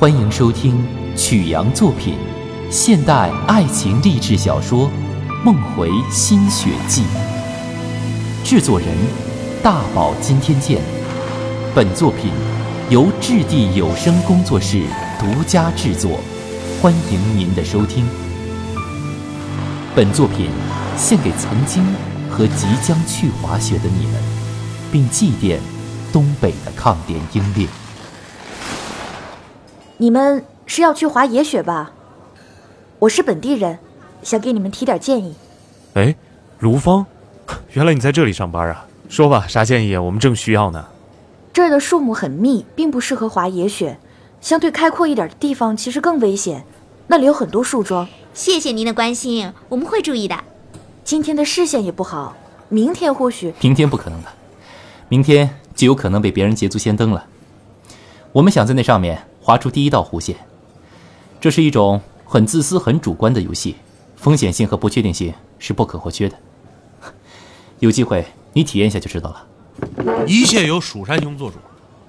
欢迎收听曲阳作品现代爱情励志小说《梦回新雪季》，制作人大宝今天见。本作品由质地有声工作室独家制作，欢迎您的收听。本作品献给曾经和即将去滑雪的你们，并祭奠东北的抗联英烈。你们是要去滑野雪吧？我是本地人，想给你们提点建议。哎，卢芳，原来你在这里上班啊？说吧，啥建议？我们正需要呢。这儿的树木很密，并不适合滑野雪。相对开阔一点的地方，其实更危险。那里有很多树桩。谢谢您的关心，我们会注意的。今天的视线也不好，明天或许……明天不可能的，明天就有可能被别人捷足先登了。我们想在那上面划出第一道弧线。这是一种很自私、很主观的游戏，风险性和不确定性是不可或缺的。有机会你体验一下就知道了。一切由蜀山兄做主。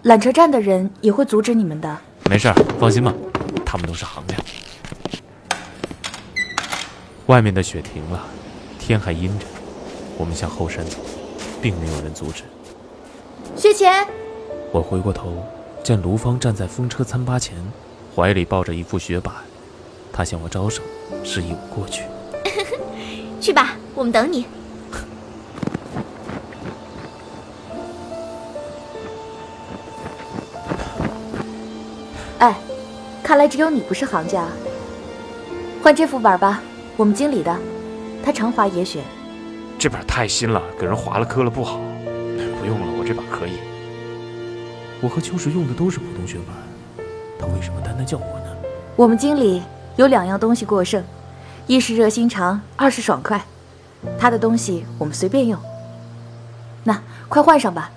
缆车站的人也会阻止你们的。没事儿，放心吧，他们都是行家。外面的雪停了，天还阴着，我们向后山走，并没有人阻止。雪浅，我回过头，见卢芳站在风车餐吧前，怀里抱着一副雪板，她向我招手，示意我过去。去吧，我们等你。哎，看来只有你不是行家。换这副板吧，我们经理的，他常滑野雪。这板太新了，给人划了磕了不好。不用了，我这把可以。我和秋实用的都是普通雪板，他为什么单单叫我呢？我们经理有两样东西过剩，一是热心肠，二是爽快。他的东西我们随便用。那快换上吧，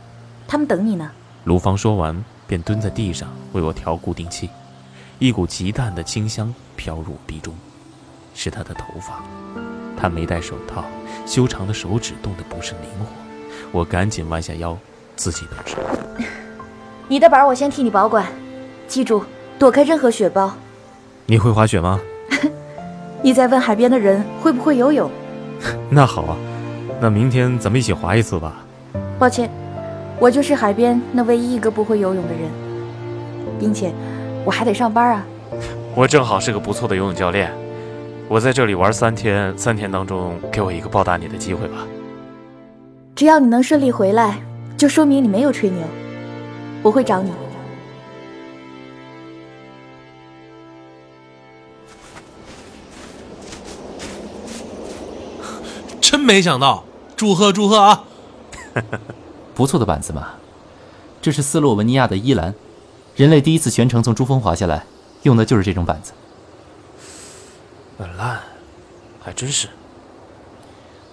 他们等你呢。卢芳说完，便蹲在地上为我调固定器，一股极淡的清香飘入鼻中，是她的头发。她没戴手套，修长的手指动得不甚灵活。我赶紧弯下腰，自己动手。你的板我先替你保管，记住躲开任何雪包。你会滑雪吗？你在问海边的人会不会游泳？那好啊，那明天咱们一起滑一次吧。抱歉，我就是海边那唯一一个不会游泳的人，并且我还得上班啊。我正好是个不错的游泳教练，我在这里玩三天，三天当中给我一个报答你的机会吧。只要你能顺利回来，就说明你没有吹牛。我会找你。真没想到，祝贺祝贺啊！不错的板子嘛，这是斯洛文尼亚的伊兰，人类第一次全程从珠峰滑下来，用的就是这种板子。很烂，还真是。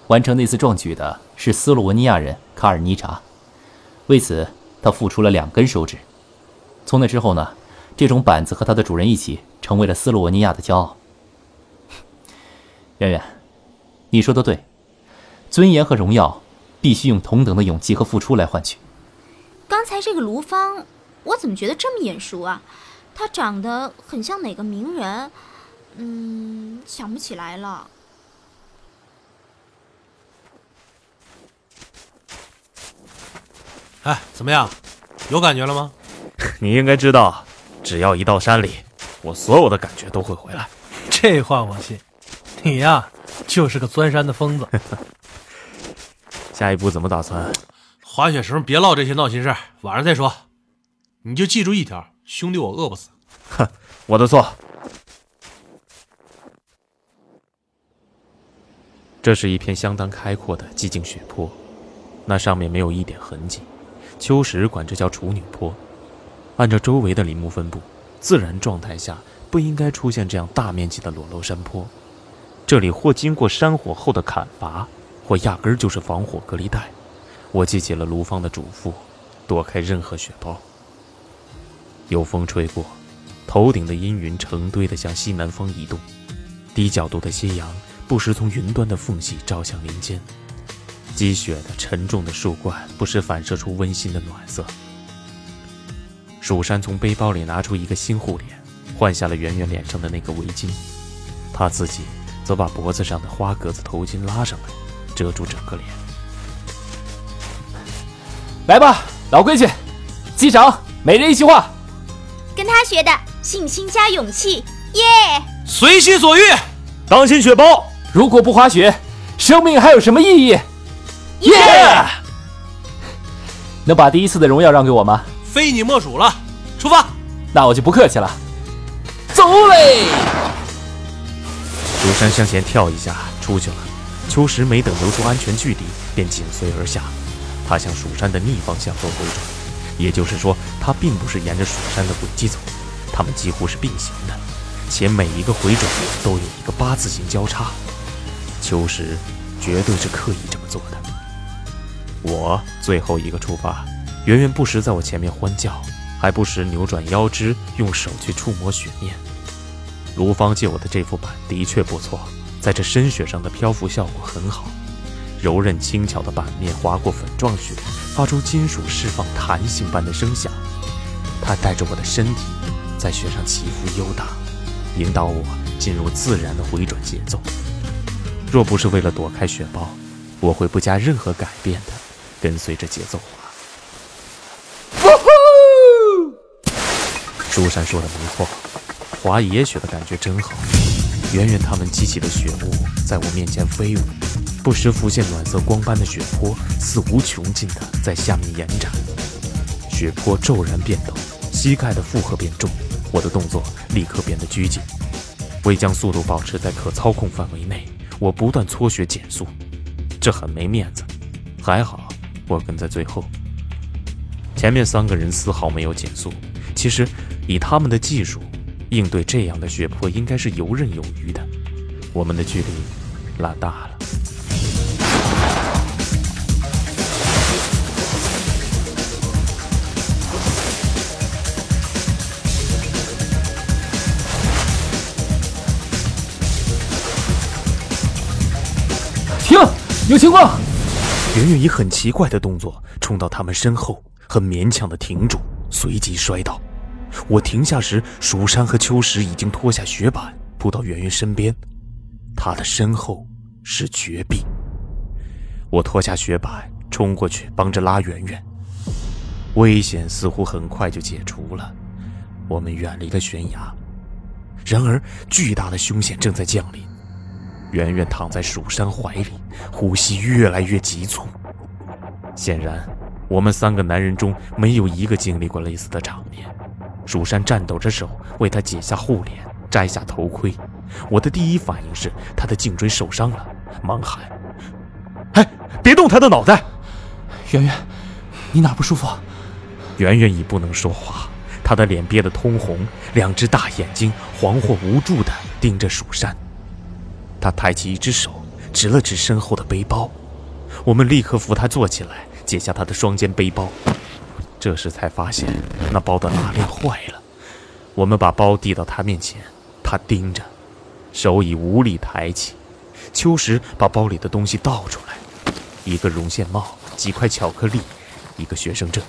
完成那次壮举的是斯洛文尼亚人卡尔尼查，为此他付出了两根手指。从那之后呢，这种板子和他的主人一起成为了斯洛文尼亚的骄傲。圆圆，你说的对，尊严和荣耀必须用同等的勇气和付出来换取。刚才这个卢芳，我怎么觉得这么眼熟啊？她长得很像哪个名人？嗯，想不起来了。哎，怎么样？有感觉了吗？你应该知道，只要一到山里，我所有的感觉都会回来。这话我信。你呀，就是个钻山的疯子。下一步怎么打算？滑雪时候别唠这些闹心事儿，晚上再说。你就记住一条，兄弟，我饿不死。哼，我的错。这是一片相当开阔的寂静雪坡，那上面没有一点痕迹。秋实管这叫处女坡。按照周围的林木分布，自然状态下不应该出现这样大面积的裸露山坡。这里或经过山火后的砍伐，或压根儿就是防火隔离带。我记起了卢芳的嘱咐，躲开任何雪包。有风吹过，头顶的阴云成堆的向西南方移动，低角度的夕阳不时从云端的缝隙照向林间，积雪的沉重的树冠不时反射出温馨的暖色。蜀山从背包里拿出一个新护脸，换下了圆圆脸上的那个围巾，他自己则把脖子上的花格子头巾拉上来，遮住整个脸。来吧，老规矩，击掌，每人一句话。跟他学的，信心加勇气，耶！随心所欲，当心雪包！如果不滑雪，生命还有什么意义？耶！能把第一次的荣耀让给我吗？非你莫属了。出发。那我就不客气了，走嘞！蜀山向前跳一下，出去了。秋实没等留出安全距离，便紧随而下。他向蜀山的逆方向做回转，也就是说，他并不是沿着蜀山的轨迹走，他们几乎是并行的，且每一个回转都有一个八字形交叉。秋实绝对是刻意这么做的。我最后一个出发，圆圆不时在我前面欢叫。还不时扭转腰肢，用手去触摸雪面。卢芳借我的这副板的确不错，在这深雪上的漂浮效果很好。柔韧轻巧的板面划过粉状雪，发出金属释放弹性般的声响。它带着我的身体在雪上起伏悠荡，引导我进入自然的回转节奏。若不是为了躲开雪包，我会不加任何改变的跟随着节奏滑。书山说的没错，滑野雪的感觉真好。圆圆他们激起的雪雾在我面前飞舞，不时浮现暖色光斑的雪坡，似无穷尽的在下面延展。雪坡骤然变陡，膝盖的负荷变重，我的动作立刻变得拘谨。为将速度保持在可操控范围内，我不断搓雪减速，这很没面子。还好我跟在最后，前面三个人丝毫没有减速。其实。以他们的技术，应对这样的血泊应该是游刃有余的。我们的距离拉大了。停！有情况！圆圆以很奇怪的动作冲到他们身后，很勉强的停住，随即摔倒。我停下时，蜀山和秋实已经脱下雪板，扑到圆圆身边。他的身后是绝壁。我脱下雪板，冲过去帮着拉圆圆。危险似乎很快就解除了，我们远离了悬崖。然而，巨大的凶险正在降临。圆圆躺在蜀山怀里，呼吸越来越急促。显然，我们三个男人中没有一个经历过类似的场面。蜀山颤抖着手为他解下护脸，摘下头盔。我的第一反应是他的颈椎受伤了，忙喊：“哎，别动他的脑袋！”圆圆，你哪不舒服？圆圆已不能说话，他的脸憋得通红，两只大眼睛惶惑无助地盯着蜀山。他抬起一只手指了指身后的背包，我们立刻扶他坐起来，解下他的双肩背包。这时才发现那包的拉链坏了，我们把包递到他面前，他盯着，手已无力抬起。秋实把包里的东西倒出来，一个绒线帽，几块巧克力，一个学生证。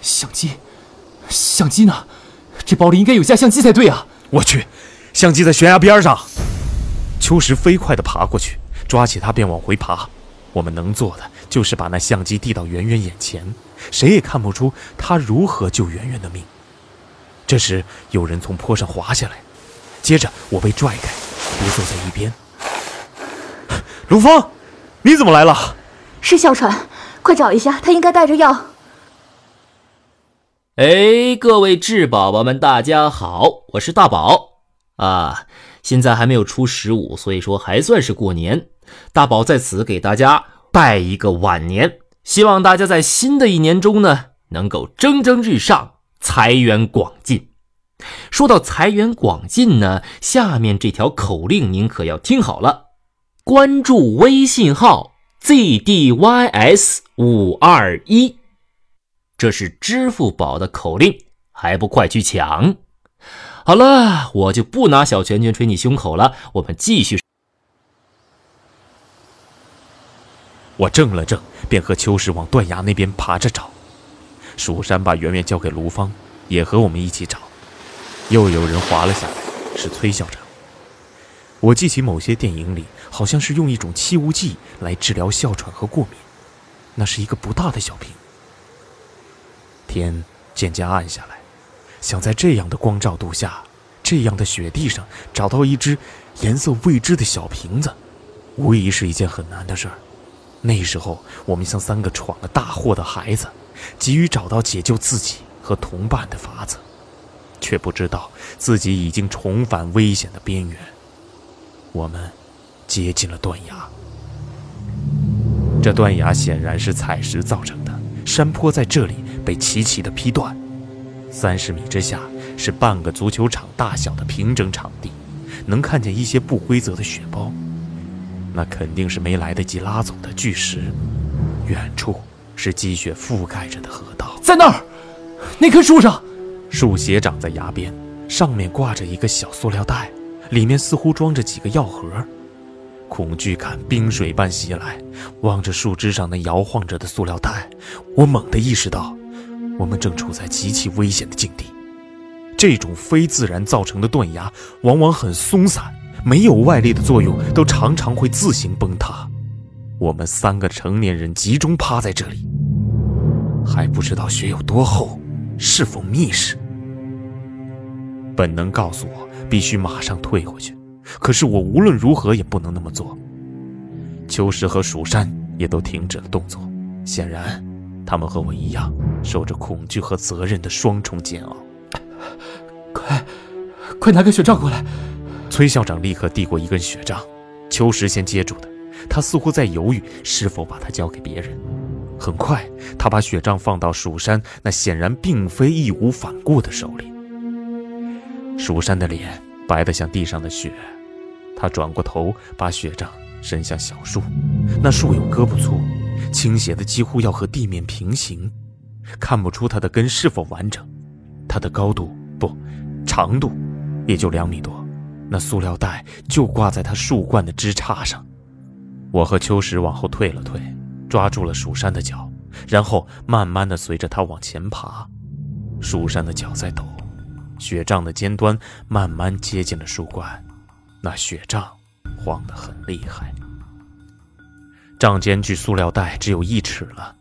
相机，相机呢？这包里应该有架相机才对啊！我去，相机在悬崖边上。秋实飞快地爬过去，抓起它便往回爬。我们能做的就是把那相机递到圆圆眼前，谁也看不出他如何救圆圆的命。这时，有人从坡上滑下来，接着我被拽开，跌坐在一边。卢芳，你怎么来了？是哮喘，快找一下，他应该带着药。哎，各位智宝宝们，大家好，我是大宝啊。现在还没有出十五，所以说还算是过年。大宝在此给大家拜一个晚年，希望大家在新的一年中呢，能够蒸蒸日上，财源广进。说到财源广进呢，下面这条口令您可要听好了：关注微信号 zdys 五二一，这是支付宝的口令，还不快去抢？好了，我就不拿小拳拳捶你胸口了，我们继续。我怔了怔，便和秋实往断崖那边爬着找。蜀山把圆圆交给卢芳，也和我们一起找。又有人滑了下来，是崔校长。我记起某些电影里，好像是用一种气雾剂来治疗哮喘和过敏。那是一个不大的小瓶。天渐渐暗下来，想在这样的光照度下，这样的雪地上找到一只颜色未知的小瓶子，无疑是一件很难的事儿。那时候，我们像三个闯了大祸的孩子，急于找到解救自己和同伴的法子，却不知道自己已经重返危险的边缘。我们接近了断崖。这断崖显然是采石造成的，山坡在这里被齐齐的劈断。三十米之下是半个足球场大小的平整场地，能看见一些不规则的雪包，那肯定是没来得及拉走的巨石。远处是积雪覆盖着的河道，在那儿，那棵树上，树斜长在崖边，上面挂着一个小塑料袋，里面似乎装着几个药盒。恐惧感冰水般袭来，望着树枝上那摇晃着的塑料袋，我猛地意识到，我们正处在极其危险的境地。这种非自然造成的断崖，往往很松散，没有外力的作用，都常常会自行崩塌。我们三个成年人集中趴在这里，还不知道雪有多厚，是否密实。本能告诉我，必须马上退回去。可是我无论如何也不能那么做。秋实和蜀山也都停止了动作，显然，他们和我一样，受着恐惧和责任的双重煎熬。快，快拿个雪杖过来！崔校长立刻递过一根雪杖，秋实先接住的，他似乎在犹豫是否把它交给别人。很快，他把雪杖放到蜀山那显然并非义无反顾的手里。蜀山的脸白得像地上的雪。他转过头，把雪杖伸向小树。那树有胳膊粗，倾斜的几乎要和地面平行，看不出它的根是否完整。它的高度不，长度也就两米多。那塑料袋就挂在它树冠的枝杈上。我和秋实往后退了退，抓住了蜀山的脚，然后慢慢的随着他往前爬。蜀山的脚在抖，雪杖的尖端慢慢接近了树冠。那雪杖晃得很厉害，杖尖距塑料袋只有一尺了。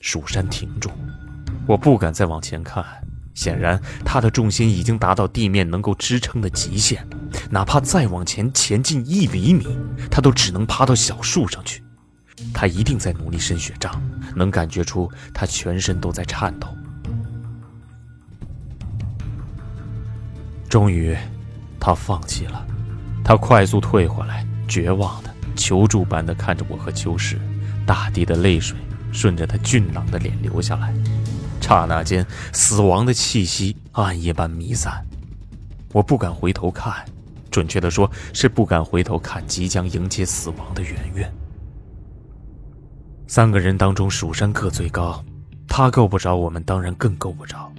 蜀山停住，我不敢再往前看。显然，他的重心已经达到地面能够支撑的极限，哪怕再往前前进一厘米，他都只能爬到小树上去。他一定在努力伸雪杖，能感觉出他全身都在颤抖。终于，他放弃了。他快速退回来，绝望的、求助般的看着我和秋实，大滴的泪水顺着他俊朗的脸流下来。刹那间，死亡的气息暗夜般弥散。我不敢回头看，准确的说，是不敢回头看即将迎接死亡的圆圆。三个人当中，蜀山个最高，他够不着，我们当然更够不着。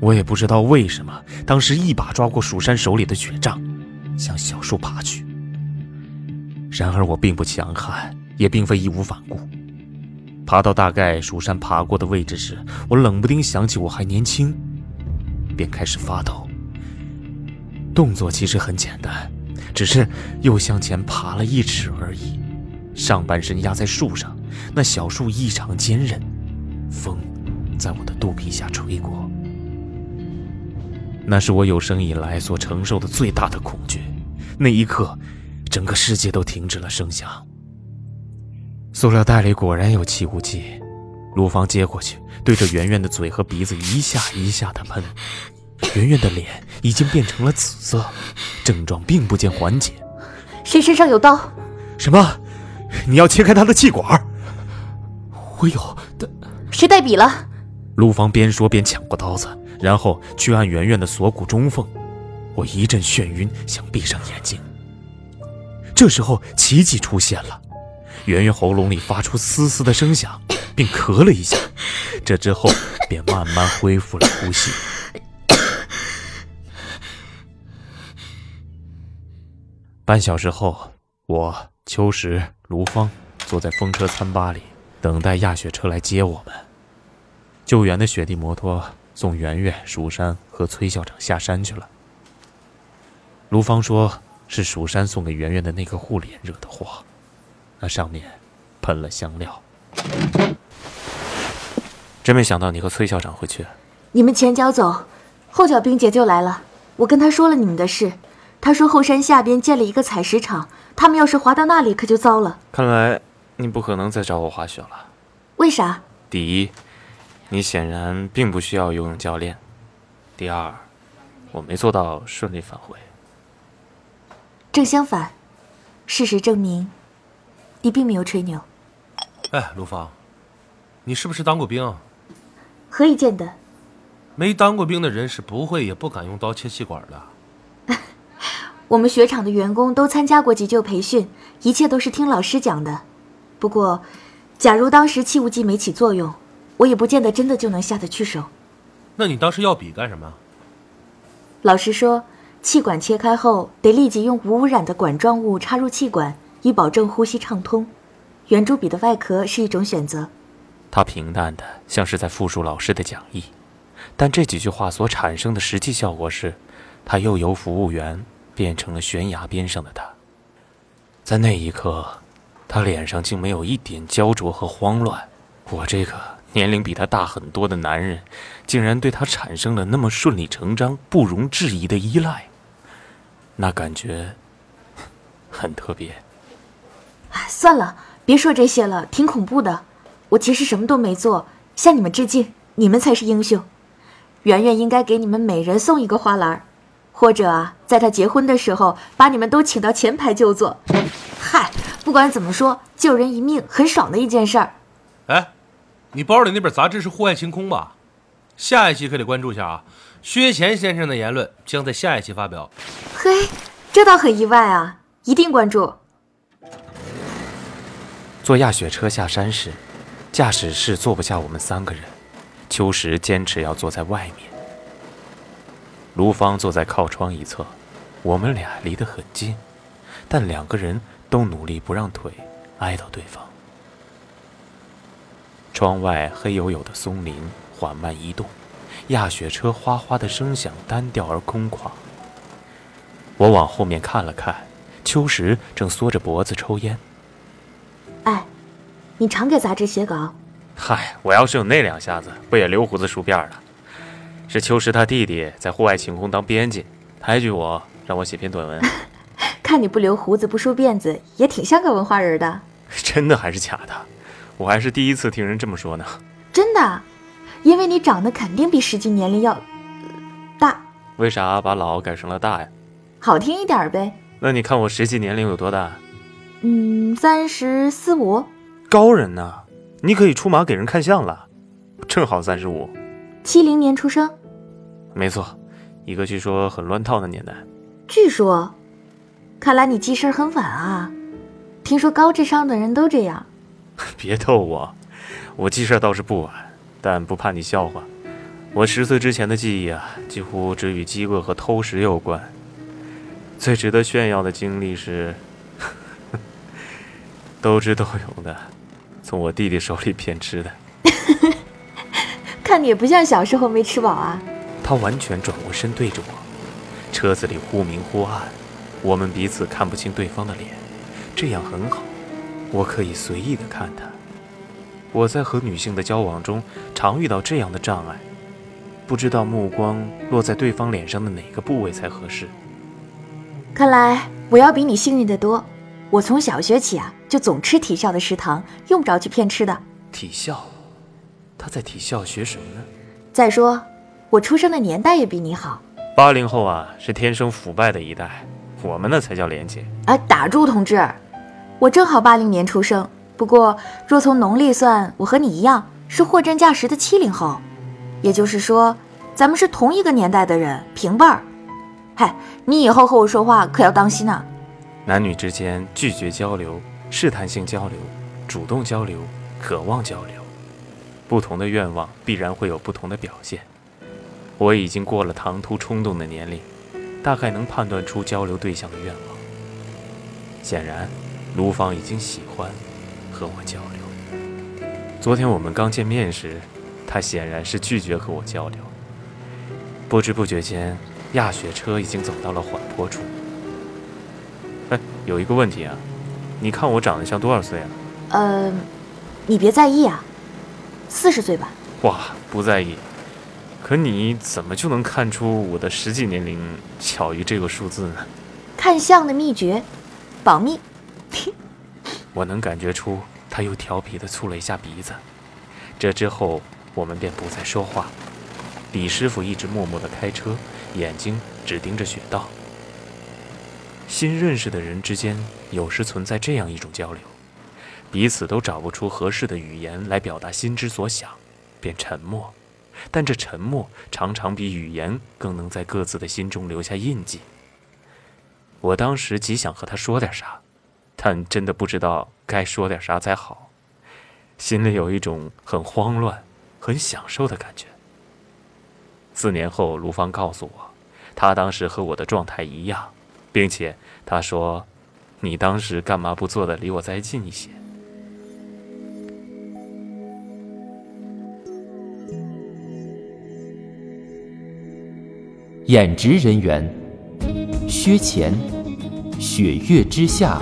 我也不知道为什么，当时一把抓过蜀山手里的雪杖。向小树爬去。然而我并不强悍，也并非义无反顾。爬到大概蜀山爬过的位置时，我冷不丁想起我还年轻，便开始发抖。动作其实很简单，只是又向前爬了一尺而已。上半身压在树上，那小树异常坚韧，风在我的肚皮下吹过。那是我有生以来所承受的最大的恐惧。那一刻，整个世界都停止了声响。塑料袋里果然有气雾剂，卢芳接过去，对着圆圆的嘴和鼻子一下一下的喷。圆圆的脸已经变成了紫色，症状并不见缓解。谁身上有刀？什么？你要切开他的气管？我有。谁带笔了？卢芳边说边抢过刀子。然后去按圆圆的锁骨中缝，我一阵眩晕，想闭上眼睛。这时候奇迹出现了，圆圆喉咙里发出嘶嘶的声响，并咳了一下，这之后便慢慢恢复了呼吸。半小时后，我、秋实、卢芳坐在风车餐吧里，等待压雪车来接我们。救援的雪地摩托。送圆圆、蜀山和崔校长下山去了。卢芳说是蜀山送给圆圆的那个护脸惹的祸，那上面喷了香料。真没想到你和崔校长会去。你们前脚走，后脚冰姐就来了。我跟她说了你们的事，她说后山下边建了一个采石场，他们要是滑到那里可就糟了。看来你不可能再找我滑雪了。为啥？第一，你显然并不需要游泳教练；第二，我没做到顺利返回。正相反，事实证明，你并没有吹牛。哎，卢芳，你是不是当过兵？何以见得？没当过兵的人是不会也不敢用刀切气管的。我们雪场的员工都参加过急救培训，一切都是听老师讲的。不过，假如当时气雾剂没起作用，我也不见得真的就能下得去手。那你当时要笔干什么？老师说，气管切开后得立即用无污染的管状物插入气管，以保证呼吸畅通。圆珠笔的外壳是一种选择。他平淡的像是在复述老师的讲义，但这几句话所产生的实际效果是，他又由服务员变成了悬崖边上的他。在那一刻，他脸上竟没有一点焦灼和慌乱。我这个年龄比他大很多的男人，竟然对他产生了那么顺理成章、不容置疑的依赖，那感觉很特别。哎，算了，别说这些了，挺恐怖的。我其实什么都没做，向你们致敬，你们才是英雄。圆圆应该给你们每人送一个花篮，或者啊，在她结婚的时候把你们都请到前排就坐。嗨，不管怎么说，救人一命很爽的一件事儿。哎，你包里那本杂志是《户外晴空》吧？下一期可得关注一下啊！薛乾先生的言论将在下一期发表。嘿，这倒很意外啊！一定关注。坐亚雪车下山时。驾驶室坐不下我们三个人，秋实坚持要坐在外面。卢芳坐在靠窗一侧，我们俩离得很近，但两个人都努力不让腿挨到对方。窗外黑黝黝的松林缓慢移动，压雪车哗哗的声响单调而空旷。我往后面看了看，秋实正缩着脖子抽烟。哎。你常给杂志写稿？嗨，我要是有那两下子，不也留胡子梳辫了？是秋实他弟弟在户外晴空当编辑，抬举我，让我写篇短文。看你不留胡子不梳辫子，也挺像个文化人的。真的还是假的？我还是第一次听人这么说呢。真的，因为你长得肯定比实际年龄要大。为啥把老改成了大呀？好听一点呗。那你看我实际年龄有多大？嗯，三十四五。高人呢？你可以出马给人看相了，正好三十五，七零年出生，没错，一个据说很乱套的年代。据说，看来你记事很晚啊。听说高智商的人都这样。别逗我，我记事倒是不晚，但不怕你笑话。我十岁之前的记忆啊，几乎只与饥饿和偷食有关。最值得炫耀的经历是，斗智斗勇的。从我弟弟手里骗吃的，看你也不像小时候没吃饱啊。他完全转过身对着我，车子里忽明忽暗，我们彼此看不清对方的脸，这样很好，我可以随意的看他。我在和女性的交往中常遇到这样的障碍，不知道目光落在对方脸上的哪个部位才合适。看来我要比你幸运得多。我从小学起啊，就总吃体校的食堂，用不着去骗吃的。体校，他在体校学什么呢？再说，我出生的年代也比你好。八零后啊，是天生腐败的一代，我们那才叫廉洁。哎，打住，同志，我正好八零年出生，不过若从农历算，我和你一样是货真价实的七零后，也就是说，咱们是同一个年代的人，平辈儿。嗨，你以后和我说话可要当心呐。男女之间拒绝交流、试探性交流、主动交流、渴望交流，不同的愿望必然会有不同的表现。我已经过了唐突冲动的年龄，大概能判断出交流对象的愿望。显然，卢芳已经喜欢和我交流。昨天我们刚见面时，他显然是拒绝和我交流，不知不觉间，亚雪车已经走到了缓坡处。哎，有一个问题啊，你看我长得像多少岁啊？呃，你别在意啊，四十岁吧。哇，不在意。可你怎么就能看出我的实际年龄小于这个数字呢？看相的秘诀，保密。我能感觉出他又调皮地蹙了一下鼻子。这之后，我们便不再说话。李师傅一直默默地开车，眼睛只盯着雪道。新认识的人之间，有时存在这样一种交流：彼此都找不出合适的语言来表达心之所想，便沉默。但这沉默常常比语言更能在各自的心中留下印记。我当时极想和他说点啥，但真的不知道该说点啥才好，心里有一种很慌乱、很享受的感觉。四年后，卢芳告诉我，他当时和我的状态一样，并且他说：“你当时干嘛不坐的离我再近一些？”演职人员：薛乾、雪月之下、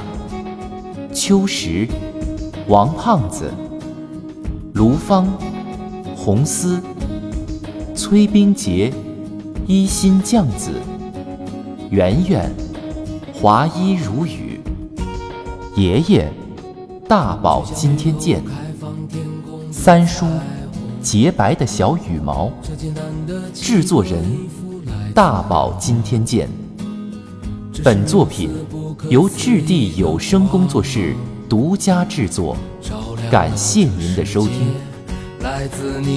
秋实、王胖子、卢芳、红丝。崔冰洁，一心酱子；圆圆，华衣如雨；爷爷，大宝今天见；三叔，洁白的小羽毛；制作人，大宝今天见。本作品由质地有声工作室独家制作，感谢您的收听。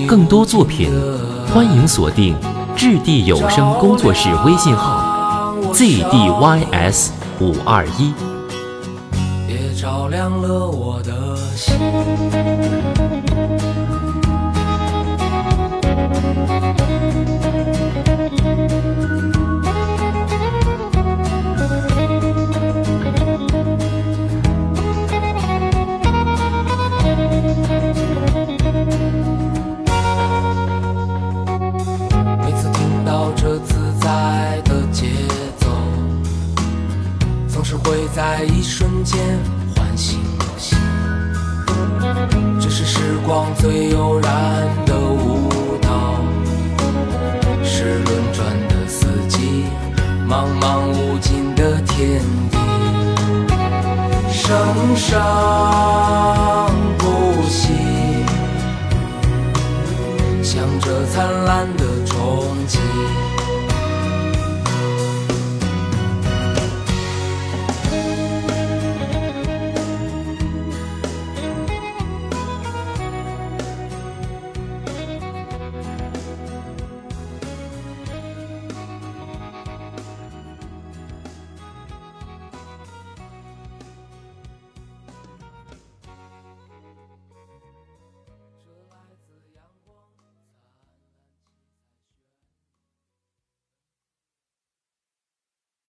更多作品。欢迎锁定质地有声工作室微信号：zdys 五二一。也照亮了我的心。间唤醒的心，这是时光最悠然的舞蹈，是轮转的四季，茫茫无尽的天地，生生不息，向着灿烂。